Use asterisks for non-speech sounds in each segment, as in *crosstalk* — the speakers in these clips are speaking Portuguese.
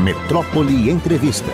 Metrópole Entrevista.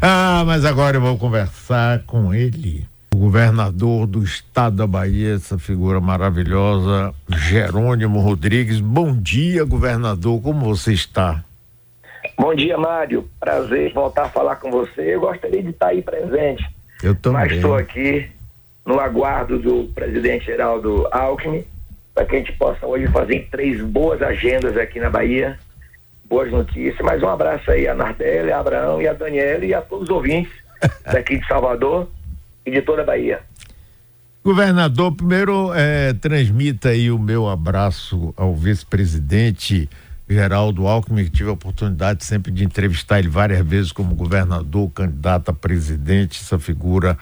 Ah, mas agora eu vou conversar com ele, o governador do estado da Bahia, essa figura maravilhosa, Jerônimo Rodrigues. Bom dia, governador, como você está? Bom dia, Mário. Prazer voltar a falar com você. Eu gostaria de estar aí presente. Eu também. Mas estou aqui no aguardo do presidente Geraldo Alckmin para que a gente possa hoje fazer três boas agendas aqui na Bahia boas notícias. Mas um abraço aí a Nardelli, a Abraão e a Daniela e a todos os ouvintes *laughs* daqui de Salvador e de toda a Bahia. Governador, primeiro é, transmita aí o meu abraço ao vice-presidente Geraldo Alckmin, que tive a oportunidade sempre de entrevistar ele várias vezes como governador, candidato a presidente, essa figura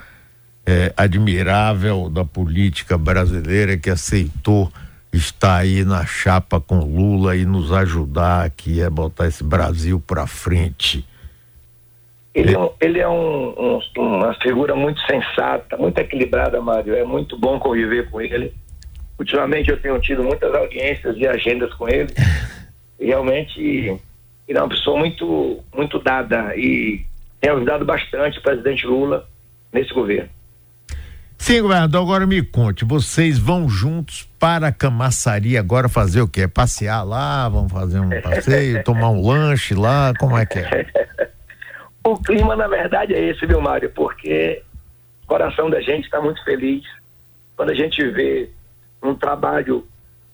é, admirável da política brasileira que aceitou está aí na chapa com Lula e nos ajudar aqui a botar esse Brasil para frente. Ele, é, ele é um, um, uma figura muito sensata, muito equilibrada, Mário. É muito bom conviver com ele. Ultimamente eu tenho tido muitas audiências e agendas com ele. Realmente ele é uma pessoa muito, muito dada e tem ajudado bastante o presidente Lula nesse governo. Sim, governador, agora me conte, vocês vão juntos para a Camaçari agora fazer o quê? Passear lá, vão fazer um passeio, *laughs* tomar um lanche lá, como é que é? o clima, na verdade, é esse, viu, Mário? Porque o coração da gente está muito feliz quando a gente vê um trabalho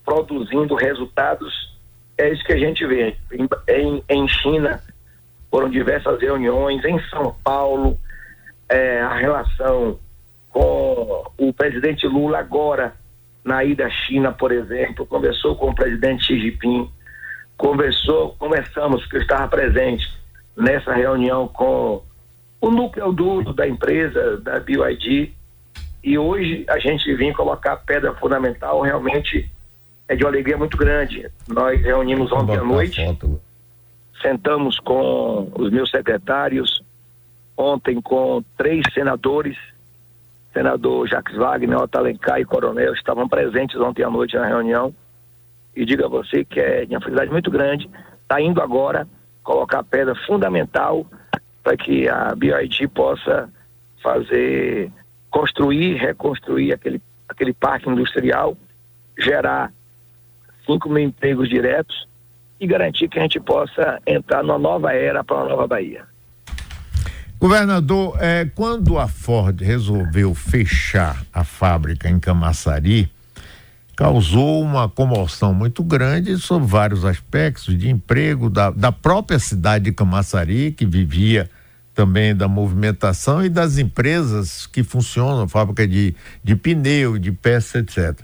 produzindo resultados, é isso que a gente vê. Em, em, em China, foram diversas reuniões, em São Paulo, é, a relação com o presidente Lula agora na ida à China, por exemplo, conversou com o presidente Xi Jinping, conversou, conversamos que eu estava presente nessa reunião com o núcleo duro da empresa, da BYD, e hoje a gente vem colocar a pedra fundamental, realmente é de uma alegria muito grande. Nós reunimos ontem à noite, sentamos com os meus secretários, ontem com três senadores senador Jacques Wagner, Otto Alencar e Coronel estavam presentes ontem à noite na reunião. E digo a você que é de uma felicidade muito grande, está indo agora colocar a pedra fundamental para que a BIT possa fazer, construir, reconstruir aquele, aquele parque industrial, gerar 5 mil empregos diretos e garantir que a gente possa entrar numa nova era para uma nova Bahia. Governador, é, quando a Ford resolveu fechar a fábrica em Camaçari, causou uma comoção muito grande sobre vários aspectos de emprego da, da própria cidade de Camaçari, que vivia também da movimentação e das empresas que funcionam, fábrica de, de pneu, de peça, etc.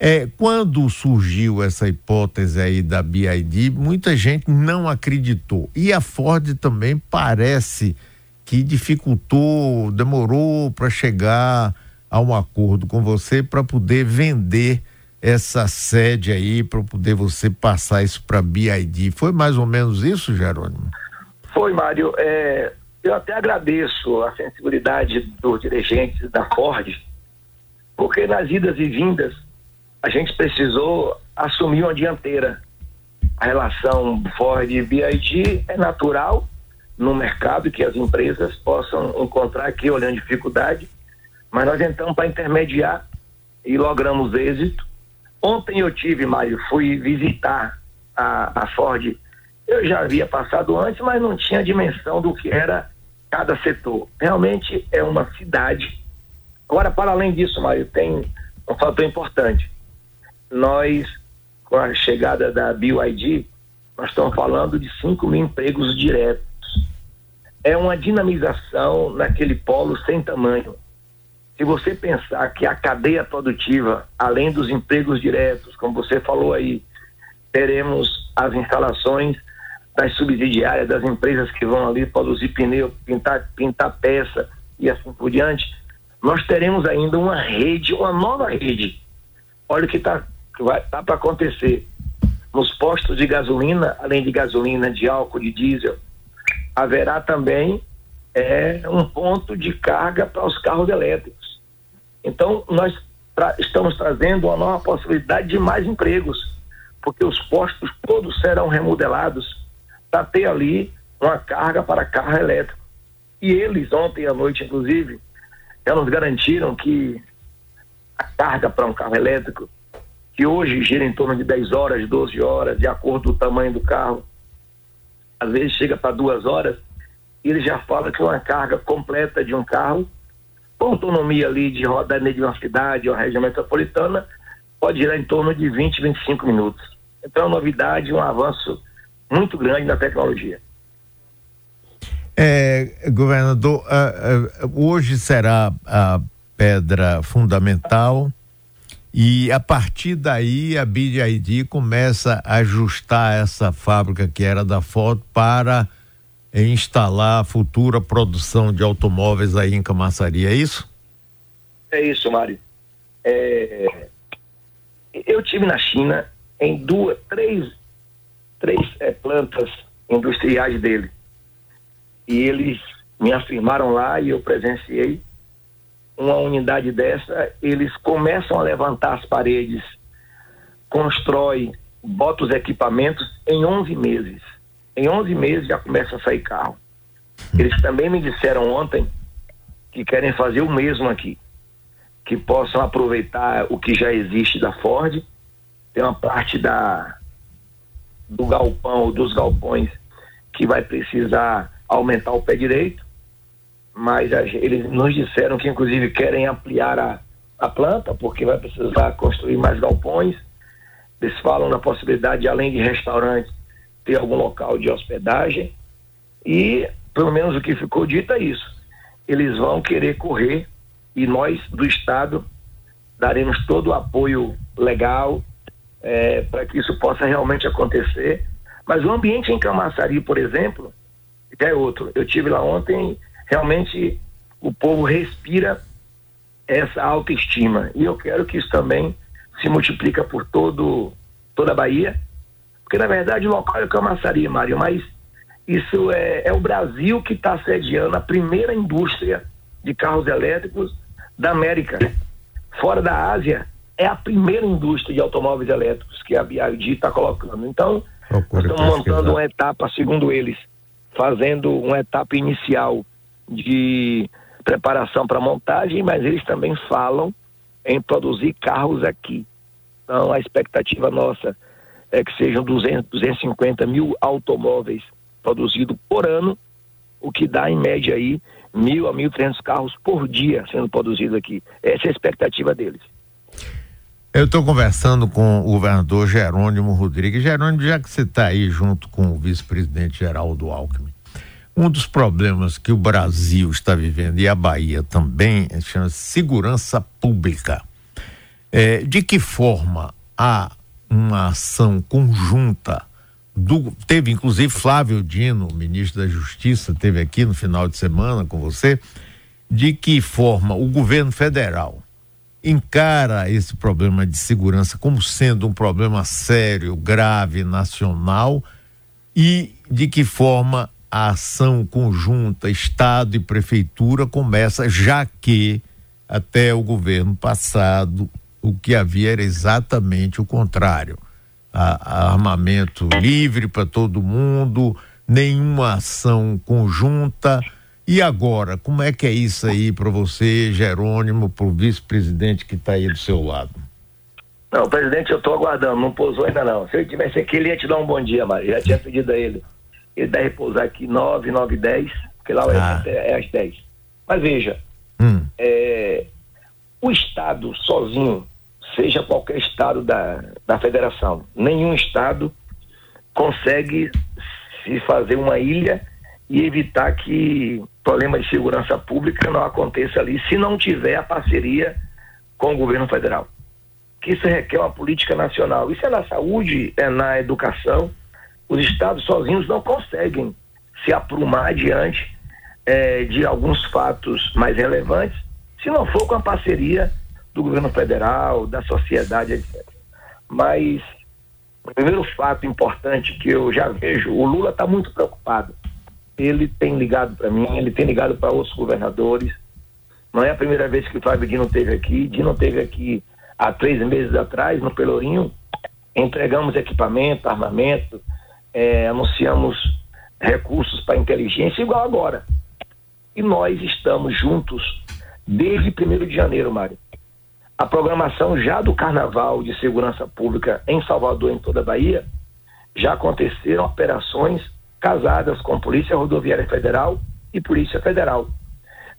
É, quando surgiu essa hipótese aí da BID, muita gente não acreditou. E a Ford também parece que dificultou, demorou para chegar a um acordo com você para poder vender essa sede aí, para poder você passar isso para BID. Foi mais ou menos isso, Jerônimo? Foi, Mário. É, eu até agradeço a sensibilidade dos dirigentes da Ford, porque nas idas e vindas a gente precisou assumir uma dianteira. A relação Ford e BID é natural, no mercado que as empresas possam encontrar aqui olhando dificuldade, mas nós entramos para intermediar e logramos êxito. Ontem eu tive, Mário, fui visitar a, a Ford. Eu já havia passado antes, mas não tinha dimensão do que era cada setor. Realmente é uma cidade. Agora, para além disso, Mário, tem um fator importante. Nós, com a chegada da BioID, nós estamos falando de 5 mil empregos diretos é uma dinamização naquele polo sem tamanho. Se você pensar que a cadeia produtiva, além dos empregos diretos, como você falou aí, teremos as instalações das subsidiárias, das empresas que vão ali produzir pneu, pintar, pintar peça e assim por diante, nós teremos ainda uma rede, uma nova rede. Olha o que está vai tá para acontecer. Nos postos de gasolina, além de gasolina, de álcool, de diesel, haverá também é, um ponto de carga para os carros elétricos. Então, nós tra estamos trazendo uma nova possibilidade de mais empregos, porque os postos todos serão remodelados para ter ali uma carga para carro elétrico. E eles, ontem à noite, inclusive, já nos garantiram que a carga para um carro elétrico, que hoje gira em torno de 10 horas, 12 horas, de acordo com o tamanho do carro, às vezes chega para duas horas, e ele já fala que uma carga completa de um carro, com autonomia ali de rodar de uma cidade ou região metropolitana, pode girar em torno de 20, 25 minutos. Então é uma novidade, um avanço muito grande na tecnologia. É, governador, uh, uh, hoje será a pedra fundamental e a partir daí a BID começa a ajustar essa fábrica que era da foto para instalar a futura produção de automóveis aí em Camaçari, é isso? É isso, Mário. É... Eu tive na China em duas, três, três é, plantas industriais dele e eles me afirmaram lá e eu presenciei uma unidade dessa, eles começam a levantar as paredes, constrói, bota os equipamentos em 11 meses. Em 11 meses já começa a sair carro. Eles também me disseram ontem que querem fazer o mesmo aqui, que possam aproveitar o que já existe da Ford, tem uma parte da do galpão, dos galpões que vai precisar aumentar o pé direito, mas a, eles nos disseram que inclusive querem ampliar a, a planta, porque vai precisar construir mais galpões. Eles falam na possibilidade, além de restaurantes, ter algum local de hospedagem. E, pelo menos o que ficou dito é isso. Eles vão querer correr e nós, do Estado, daremos todo o apoio legal é, para que isso possa realmente acontecer. Mas o ambiente em Camaçari, por exemplo, é outro. Eu tive lá ontem, realmente o povo respira essa autoestima e eu quero que isso também se multiplica por todo toda a Bahia, porque na verdade o local é Camaçari, Mário, mas isso é, é o Brasil que está sediando a primeira indústria de carros elétricos da América. Fora da Ásia, é a primeira indústria de automóveis elétricos que a BID está colocando. Então, nós estamos montando uma etapa, segundo eles, fazendo uma etapa inicial de preparação para montagem, mas eles também falam em produzir carros aqui. Então, a expectativa nossa é que sejam 200, 250 mil automóveis produzidos por ano, o que dá em média aí mil a mil trezentos carros por dia sendo produzidos aqui. Essa é a expectativa deles. Eu estou conversando com o governador Jerônimo Rodrigues. Jerônimo, já que você está aí junto com o vice-presidente Geraldo Alckmin, um dos problemas que o Brasil está vivendo e a Bahia também é chama-se segurança pública. É, de que forma há uma ação conjunta do, teve inclusive Flávio Dino, ministro da Justiça, teve aqui no final de semana com você, de que forma o governo federal encara esse problema de segurança como sendo um problema sério, grave, nacional e de que forma a ação conjunta Estado e Prefeitura começa, já que até o governo passado o que havia era exatamente o contrário. A, a armamento livre para todo mundo, nenhuma ação conjunta e agora, como é que é isso aí para você, Jerônimo, para o vice-presidente que está aí do seu lado? Não, presidente, eu estou aguardando, não pousou ainda não. Se ele tivesse aqui, ele ia te dar um bom dia, mas já tinha pedido a ele. Ele deve pousar aqui 9, 9, 10, porque lá ah. é, é às 10. Mas veja, hum. é, o Estado sozinho, seja qualquer Estado da, da federação, nenhum Estado consegue se fazer uma ilha e evitar que problema de segurança pública não aconteça ali se não tiver a parceria com o governo federal. Que isso requer uma política nacional. Isso é na saúde, é na educação. Os estados sozinhos não conseguem se aprumar diante é, de alguns fatos mais relevantes, se não for com a parceria do governo federal, da sociedade, etc. Mas o primeiro fato importante que eu já vejo, o Lula está muito preocupado ele tem ligado para mim, ele tem ligado para outros governadores. Não é a primeira vez que o Flávio Dino esteve aqui. Dino esteve aqui há três meses atrás, no Pelourinho. Entregamos equipamento, armamento, é, anunciamos recursos para inteligência igual agora. E nós estamos juntos desde 1 de janeiro, Mário. A programação já do Carnaval de Segurança Pública em Salvador, em toda a Bahia, já aconteceram operações casadas com Polícia Rodoviária Federal e Polícia Federal.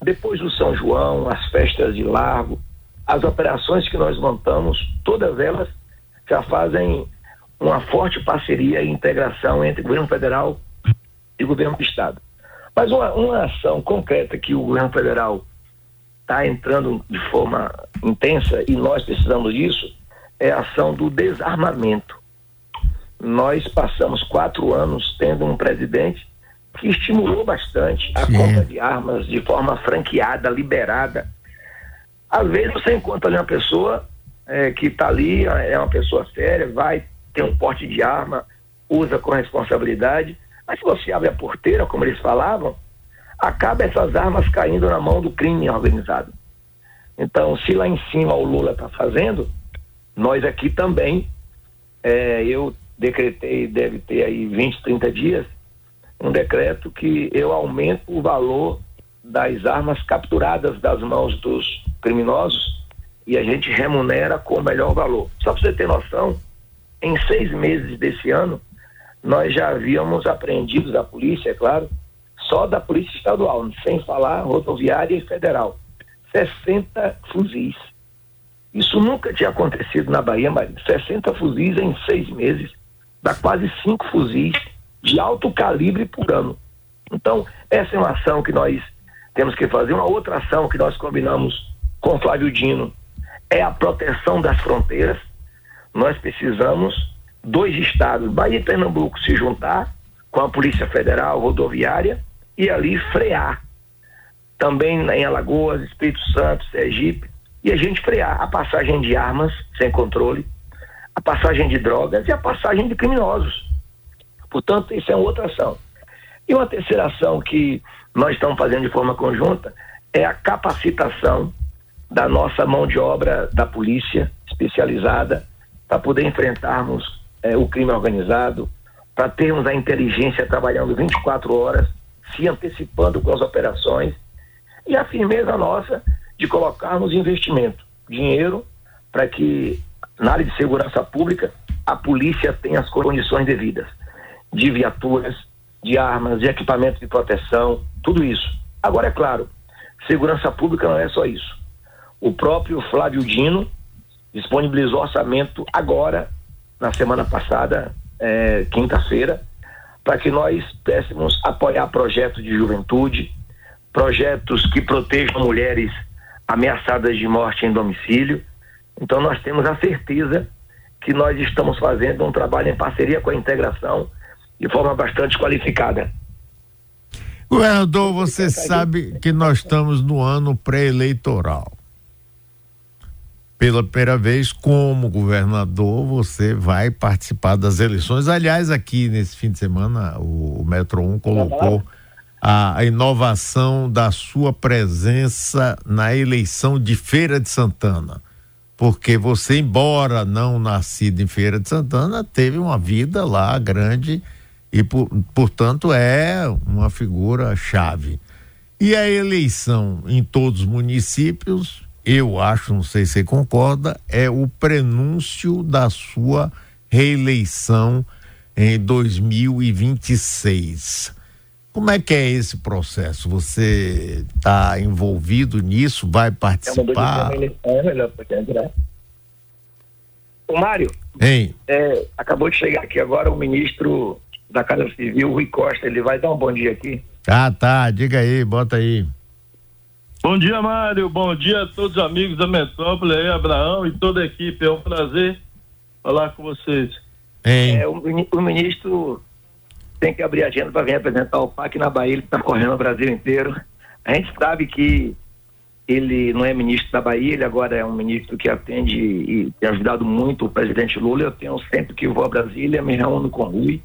Depois do São João, as festas de largo, as operações que nós montamos, todas elas já fazem uma forte parceria e integração entre o governo federal e o governo do estado. Mas uma, uma ação concreta que o governo federal está entrando de forma intensa e nós precisamos disso é a ação do desarmamento. Nós passamos quatro anos tendo um presidente que estimulou bastante a Sim. compra de armas de forma franqueada, liberada. Às vezes você encontra ali uma pessoa é, que está ali, é uma pessoa séria, vai ter um porte de arma, usa com responsabilidade, mas se você abre a porteira, como eles falavam, acaba essas armas caindo na mão do crime organizado. Então, se lá em cima o Lula está fazendo, nós aqui também, é, eu decretei, deve ter aí 20, 30 dias, um decreto que eu aumento o valor das armas capturadas das mãos dos criminosos e a gente remunera com o melhor valor. Só para você ter noção, em seis meses desse ano, nós já havíamos apreendido da polícia, é claro, só da Polícia Estadual, sem falar rodoviária e federal, 60 fuzis. Isso nunca tinha acontecido na Bahia, mas 60 fuzis em seis meses, dá quase cinco fuzis de alto calibre por ano. Então, essa é uma ação que nós temos que fazer. Uma outra ação que nós combinamos com Flávio Dino é a proteção das fronteiras. Nós precisamos dois estados, Bahia e Pernambuco, se juntar com a Polícia Federal, Rodoviária e ali frear. Também em Alagoas, Espírito Santo, Sergipe, e a gente frear a passagem de armas sem controle, a passagem de drogas e a passagem de criminosos. Portanto, isso é outra ação. E uma terceira ação que nós estamos fazendo de forma conjunta é a capacitação da nossa mão de obra da polícia especializada para poder enfrentarmos é, o crime organizado, para termos a inteligência trabalhando 24 horas, se antecipando com as operações e a firmeza nossa de colocarmos investimento, dinheiro, para que na área de segurança pública a polícia tenha as condições devidas de viaturas, de armas, de equipamentos de proteção, tudo isso. Agora, é claro, segurança pública não é só isso. O próprio Flávio Dino disponibilizou orçamento agora na semana passada, é, quinta-feira, para que nós pudéssemos apoiar projetos de juventude, projetos que protejam mulheres ameaçadas de morte em domicílio. Então nós temos a certeza que nós estamos fazendo um trabalho em parceria com a integração de forma bastante qualificada. Governador, você sabe que nós estamos no ano pré-eleitoral pela primeira vez como governador você vai participar das eleições. Aliás, aqui nesse fim de semana o, Metro 1 colocou a, a, inovação da sua presença na eleição de Feira de Santana. Porque você, embora não nascido em Feira de Santana, teve uma vida lá grande e, por, portanto, é uma figura chave. E a eleição em todos os municípios eu acho, não sei se você concorda, é o prenúncio da sua reeleição em 2026. Como é que é esse processo? Você está envolvido nisso? Vai participar? É o Mário, hein? É, acabou de chegar aqui agora o ministro da Casa Civil, Rui Costa. Ele vai dar um bom dia aqui. Ah, tá. Diga aí, bota aí. Bom dia, Mário. Bom dia a todos os amigos da Metrópole aí, Abraão e toda a equipe. É um prazer falar com vocês. É, o, o, ministro tem que abrir a agenda para vir apresentar o PAC na Bahia. Ele está correndo o Brasil inteiro. A gente sabe que ele não é ministro da Bahia, ele agora é um ministro que atende e tem ajudado muito o presidente Lula. Eu tenho sempre que vou a Brasília, me reúno com o Rui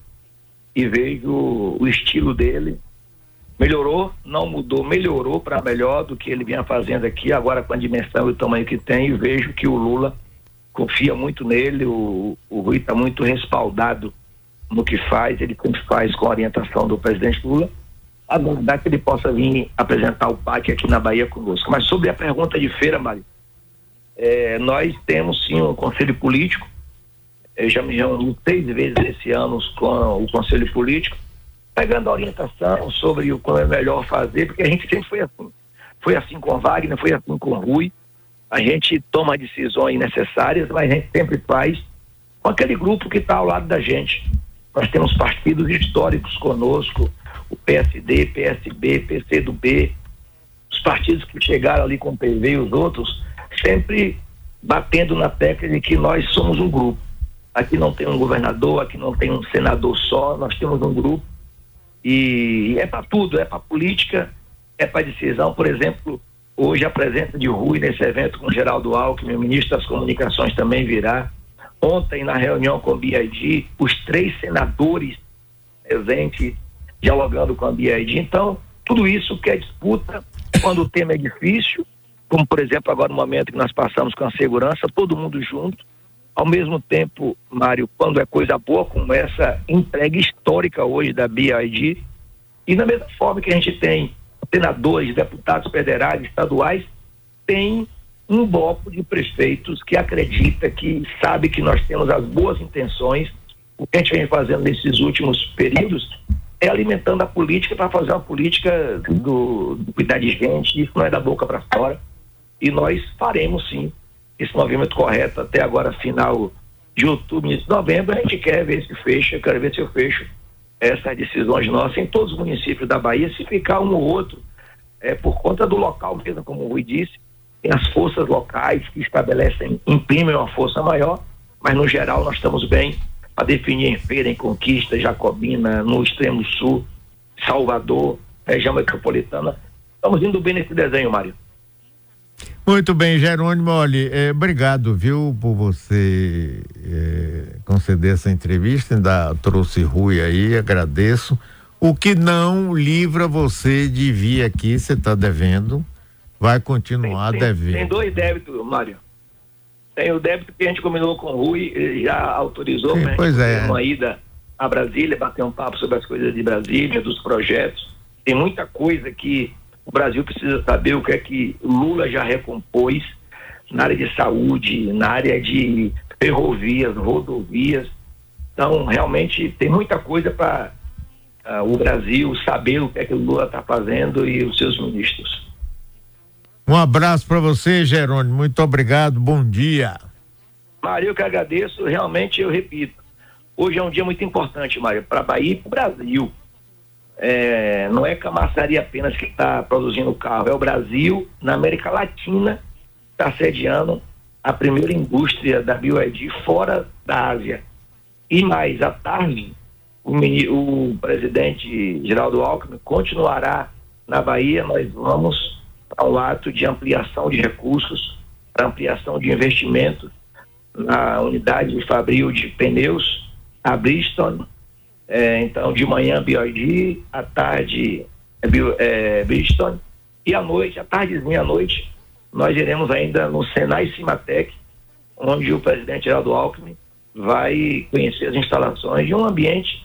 e vejo o estilo dele melhorou, não mudou, melhorou para melhor do que ele vinha fazendo aqui, agora com a dimensão e o tamanho que tem, e vejo que o Lula confia muito nele, o, o Rui está muito respaldado no que faz, ele sempre faz com a orientação do presidente Lula, aguardar que ele possa vir apresentar o PAC aqui na Bahia conosco. Mas sobre a pergunta de feira, Mário, é, nós temos sim um conselho político, eu já me reuni seis vezes esse ano com o conselho político, pegando orientação sobre o como é melhor fazer, porque a gente sempre foi assim. Foi assim com Wagner, foi assim com Rui. A gente toma decisões necessárias, mas a gente sempre faz com aquele grupo que está ao lado da gente. Nós temos partidos históricos conosco, o PSD, PSB, PCdoB, os partidos que chegaram ali com o PV e os outros, sempre batendo na tecla de que nós somos um grupo. Aqui não tem um governador, aqui não tem um senador só, nós temos um grupo. E é para tudo, é para política, é para decisão. Por exemplo, hoje a presença de Rui nesse evento com Geraldo Alckmin, o ministro das Comunicações também virá. Ontem, na reunião com o BID, os três senadores presentes dialogando com a BID. Então, tudo isso que é disputa, quando o tema é difícil, como por exemplo agora no momento que nós passamos com a segurança, todo mundo junto. Ao mesmo tempo, Mário, quando é coisa boa como essa entrega histórica hoje da BID, e da mesma forma que a gente tem senadores, deputados federais, estaduais, tem um bloco de prefeitos que acredita, que sabe que nós temos as boas intenções. O que a gente vem fazendo nesses últimos períodos é alimentando a política para fazer uma política do, do, cuidar de gente, isso não é da boca para fora. E nós faremos sim esse movimento correto até agora, final de outubro, início de novembro. A gente quer ver se fecha, quero ver se eu fecho essas decisões nossas em todos os municípios da Bahia. Se ficar um ou outro, é por conta do local mesmo, como o Rui disse, tem as forças locais que estabelecem, imprimem uma força maior, mas no geral nós estamos bem para definir em Feira, em Conquista, Jacobina, no extremo sul, Salvador, região metropolitana. Estamos indo bem nesse desenho, Mário. Muito bem, Jerônimo, olha, é, obrigado, viu, por você é, conceder essa entrevista, ainda trouxe Rui aí, agradeço. O que não livra você de vir aqui, você está devendo, vai continuar tem, tem, devendo. Tem dois débitos, Mário. Tem o débito que a gente combinou com o Rui, ele já autorizou Sim, né? pois é. uma ida a Brasília, bater um papo sobre as coisas de Brasília, dos projetos. Tem muita coisa que o Brasil precisa saber o que é que Lula já recompôs na área de saúde, na área de ferrovias, rodovias. Então, realmente, tem muita coisa para uh, ah, o Brasil saber o que é que o Lula está fazendo e os seus ministros. Um abraço para você, Jerônimo. Muito obrigado. Bom dia. Mário, eu que agradeço. Realmente, eu repito, hoje é um dia muito importante, Mário, para a Bahia e para o Brasil. É, não é Camaçari apenas que está produzindo carro, é o Brasil, na América Latina, está sediando a primeira indústria da BioID fora da Ásia. E mais, à tarde, o, o presidente Geraldo Alckmin continuará na Bahia, nós vamos ao ato de ampliação de recursos, ampliação de investimento na unidade de fabril de pneus, a Bristol. É, então, de manhã, BioID, à tarde, é, é, Bristol, e à noite, à tardezinha à noite, nós iremos ainda no Senai Cimatec, onde o presidente Geraldo Alckmin vai conhecer as instalações de um ambiente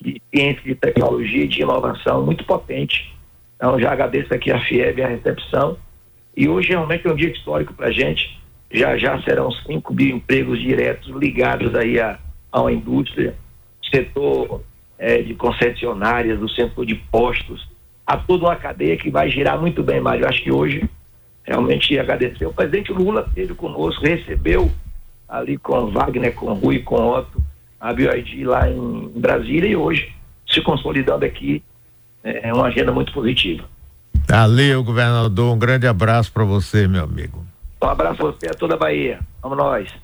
de ciência, de tecnologia e de inovação muito potente então já agradeço aqui a FIEB a recepção. E hoje realmente é um dia histórico para a gente. Já já serão 5 mil empregos diretos ligados aí a, a indústria, setor é, de concessionárias, do setor de postos, a toda uma cadeia que vai girar muito bem, Mário. Acho que hoje realmente agradecer. O presidente Lula esteve conosco, recebeu ali com Wagner, com Rui, com Otto, a BioID lá em Brasília e hoje se consolidando aqui é, é uma agenda muito positiva. Valeu, governador. Um grande abraço para você, meu amigo. Um abraço a você, a toda a Bahia. Vamos nós.